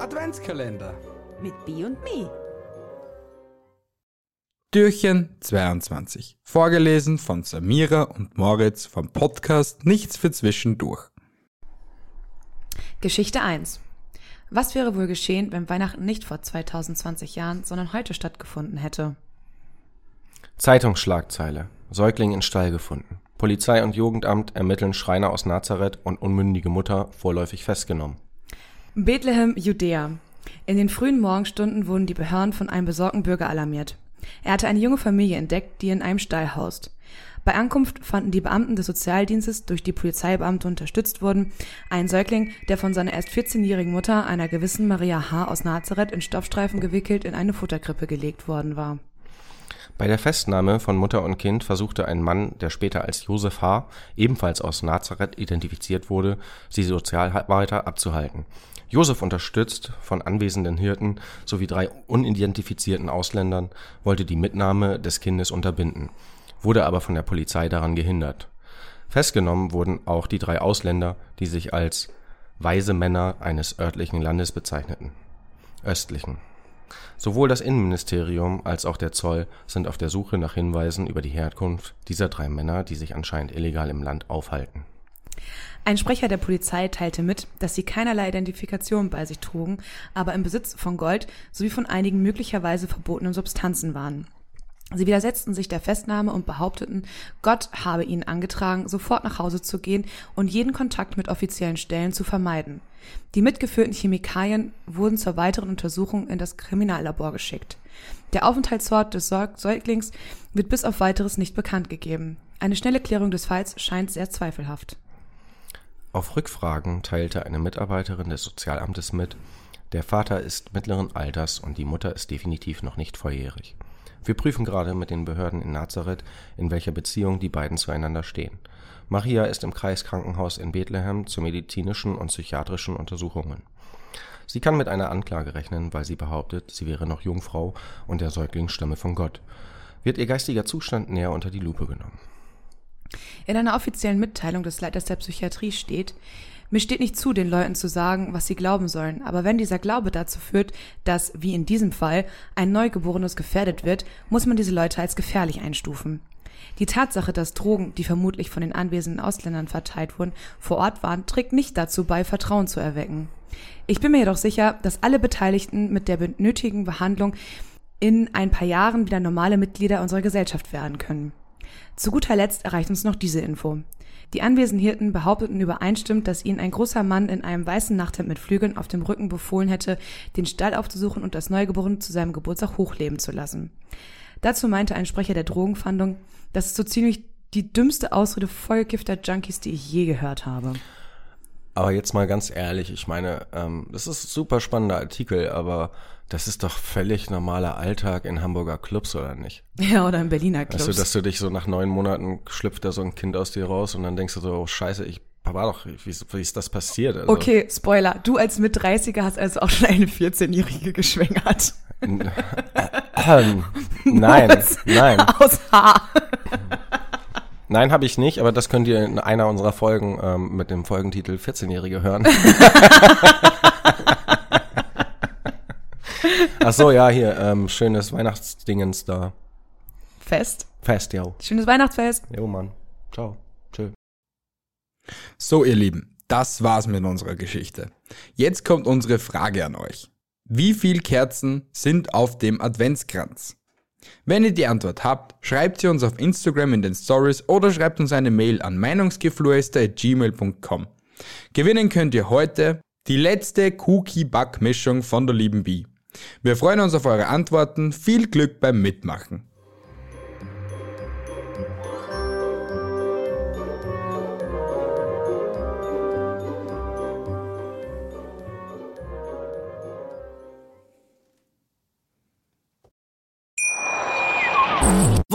Adventskalender. Mit B und Me. Türchen 22. Vorgelesen von Samira und Moritz vom Podcast Nichts für Zwischendurch. Geschichte 1. Was wäre wohl geschehen, wenn Weihnachten nicht vor 2020 Jahren, sondern heute stattgefunden hätte? Zeitungsschlagzeile. Säugling in Stall gefunden. Polizei und Jugendamt ermitteln Schreiner aus Nazareth und unmündige Mutter vorläufig festgenommen. Bethlehem, Judäa. In den frühen Morgenstunden wurden die Behörden von einem besorgten Bürger alarmiert. Er hatte eine junge Familie entdeckt, die in einem Stall haust. Bei Ankunft fanden die Beamten des Sozialdienstes, durch die Polizeibeamte unterstützt wurden, einen Säugling, der von seiner erst 14-jährigen Mutter, einer gewissen Maria H. aus Nazareth, in Stoffstreifen gewickelt in eine Futterkrippe gelegt worden war. Bei der Festnahme von Mutter und Kind versuchte ein Mann, der später als Josef H., ebenfalls aus Nazareth identifiziert wurde, sie Sozialarbeiter abzuhalten. Josef, unterstützt von anwesenden Hirten sowie drei unidentifizierten Ausländern, wollte die Mitnahme des Kindes unterbinden, wurde aber von der Polizei daran gehindert. Festgenommen wurden auch die drei Ausländer, die sich als weise Männer eines örtlichen Landes bezeichneten. Östlichen. Sowohl das Innenministerium als auch der Zoll sind auf der Suche nach Hinweisen über die Herkunft dieser drei Männer, die sich anscheinend illegal im Land aufhalten. Ein Sprecher der Polizei teilte mit, dass sie keinerlei Identifikation bei sich trugen, aber im Besitz von Gold sowie von einigen möglicherweise verbotenen Substanzen waren. Sie widersetzten sich der Festnahme und behaupteten, Gott habe ihnen angetragen, sofort nach Hause zu gehen und jeden Kontakt mit offiziellen Stellen zu vermeiden. Die mitgeführten Chemikalien wurden zur weiteren Untersuchung in das Kriminallabor geschickt. Der Aufenthaltsort des Säuglings wird bis auf weiteres nicht bekannt gegeben. Eine schnelle Klärung des Falls scheint sehr zweifelhaft. Auf Rückfragen teilte eine Mitarbeiterin des Sozialamtes mit, der Vater ist mittleren Alters und die Mutter ist definitiv noch nicht volljährig. Wir prüfen gerade mit den Behörden in Nazareth, in welcher Beziehung die beiden zueinander stehen. Maria ist im Kreiskrankenhaus in Bethlehem zu medizinischen und psychiatrischen Untersuchungen. Sie kann mit einer Anklage rechnen, weil sie behauptet, sie wäre noch Jungfrau und der Säugling stamme von Gott. Wird ihr geistiger Zustand näher unter die Lupe genommen. In einer offiziellen Mitteilung des Leiters der Psychiatrie steht, mir steht nicht zu, den Leuten zu sagen, was sie glauben sollen, aber wenn dieser Glaube dazu führt, dass, wie in diesem Fall, ein Neugeborenes gefährdet wird, muss man diese Leute als gefährlich einstufen. Die Tatsache, dass Drogen, die vermutlich von den anwesenden Ausländern verteilt wurden, vor Ort waren, trägt nicht dazu bei, Vertrauen zu erwecken. Ich bin mir jedoch sicher, dass alle Beteiligten mit der benötigten Behandlung in ein paar Jahren wieder normale Mitglieder unserer Gesellschaft werden können. Zu guter Letzt erreicht uns noch diese Info. Die anwesenden Hirten behaupteten übereinstimmend, dass ihnen ein großer Mann in einem weißen Nachthemd mit Flügeln auf dem Rücken befohlen hätte, den Stall aufzusuchen und das Neugeborene zu seinem Geburtstag hochleben zu lassen. Dazu meinte ein Sprecher der Drogenfahndung, das ist so ziemlich die dümmste Ausrede vollgifter Junkies, die ich je gehört habe. Aber jetzt mal ganz ehrlich, ich meine, ähm, das ist ein super spannender Artikel, aber das ist doch völlig normaler Alltag in Hamburger Clubs, oder nicht? Ja, oder in Berliner Clubs. Weißt du, dass du dich so nach neun Monaten schlüpft da so ein Kind aus dir raus und dann denkst du so, oh scheiße, ich war doch, wie, wie ist das passiert? Also, okay, Spoiler, du als mit 30er hast also auch schon eine 14-Jährige geschwängert. äh, äh, nein, nein. Aus Haar. Nein, habe ich nicht, aber das könnt ihr in einer unserer Folgen ähm, mit dem Folgentitel 14-Jährige hören. Ach so, ja, hier, ähm, schönes Weihnachtsdingens da. Fest? Fest, ja. Schönes Weihnachtsfest. Jo, Mann. Ciao. Tschö. So, ihr Lieben, das war's mit unserer Geschichte. Jetzt kommt unsere Frage an euch. Wie viel Kerzen sind auf dem Adventskranz? Wenn ihr die Antwort habt, schreibt sie uns auf Instagram in den Stories oder schreibt uns eine Mail an meinungsgeflüster.gmail.com. Gewinnen könnt ihr heute die letzte Cookie-Back-Mischung von der lieben Bee. Wir freuen uns auf eure Antworten. Viel Glück beim Mitmachen.